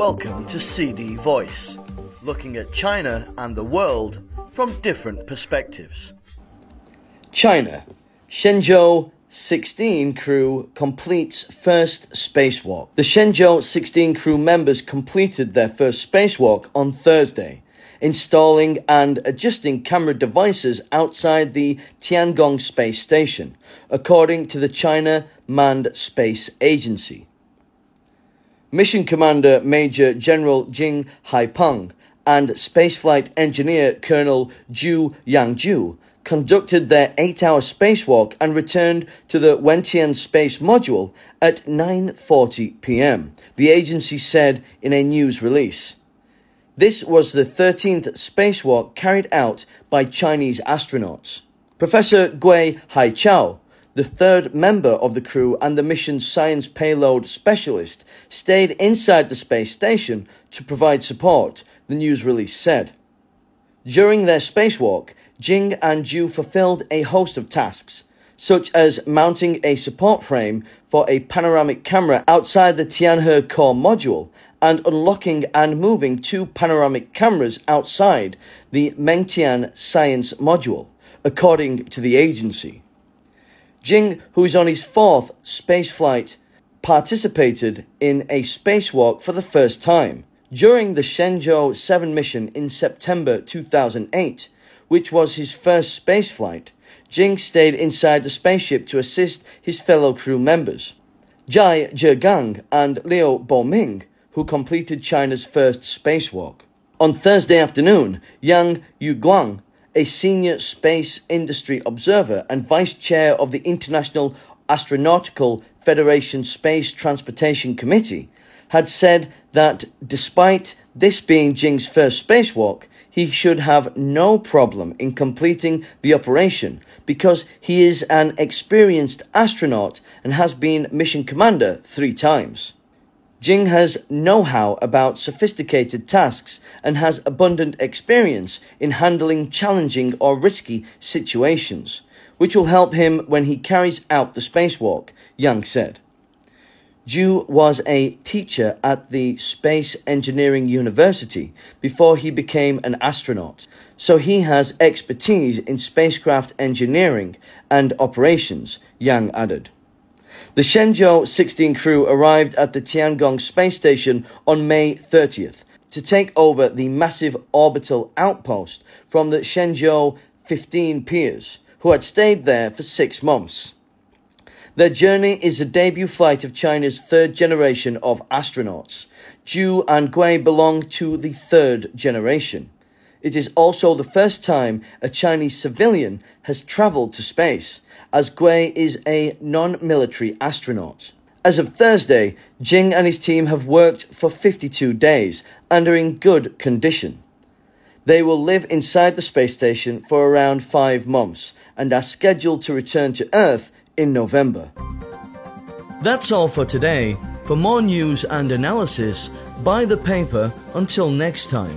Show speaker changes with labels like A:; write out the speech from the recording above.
A: Welcome to CD Voice, looking at China and the world from different perspectives. China, Shenzhou 16 crew completes first spacewalk. The Shenzhou 16 crew members completed their first spacewalk on Thursday, installing and adjusting camera devices outside the Tiangong space station, according to the China Manned Space Agency. Mission Commander Major General Jing Haipeng and Spaceflight Engineer Colonel Zhu Yangzhu conducted their eight-hour spacewalk and returned to the Wentian space module at 9.40 p.m., the agency said in a news release. This was the 13th spacewalk carried out by Chinese astronauts. Professor Gui Haichao, the third member of the crew and the mission's science payload specialist, stayed inside the space station to provide support, the news release said. During their spacewalk, Jing and Zhu fulfilled a host of tasks, such as mounting a support frame for a panoramic camera outside the Tianhe core module and unlocking and moving two panoramic cameras outside the Mengtian science module, according to the agency. Jing, who is on his fourth spaceflight, participated in a spacewalk for the first time during the Shenzhou 7 mission in September 2008, which was his first spaceflight. Jing stayed inside the spaceship to assist his fellow crew members. Zhai Zhigang and Liu Boming, who completed China's first spacewalk. On Thursday afternoon, Yang Yuguang a senior space industry observer and vice chair of the International Astronautical Federation Space Transportation Committee, had said that despite this being Jing's first spacewalk, he should have no problem in completing the operation because he is an experienced astronaut and has been mission commander three times. Jing has know how about sophisticated tasks and has abundant experience in handling challenging or risky situations, which will help him when he carries out the spacewalk, Yang said. Zhu was a teacher at the Space Engineering University before he became an astronaut, so he has expertise in spacecraft engineering and operations, Yang added. The Shenzhou 16 crew arrived at the Tiangong space station on May 30th to take over the massive orbital outpost from the Shenzhou 15 peers, who had stayed there for six months. Their journey is the debut flight of China's third generation of astronauts. Zhu and Gui belong to the third generation. It is also the first time a Chinese civilian has traveled to space, as Gui is a non military astronaut. As of Thursday, Jing and his team have worked for 52 days and are in good condition. They will live inside the space station for around five months and are scheduled to return to Earth in November. That's all for today. For more news and analysis, buy the paper until next time.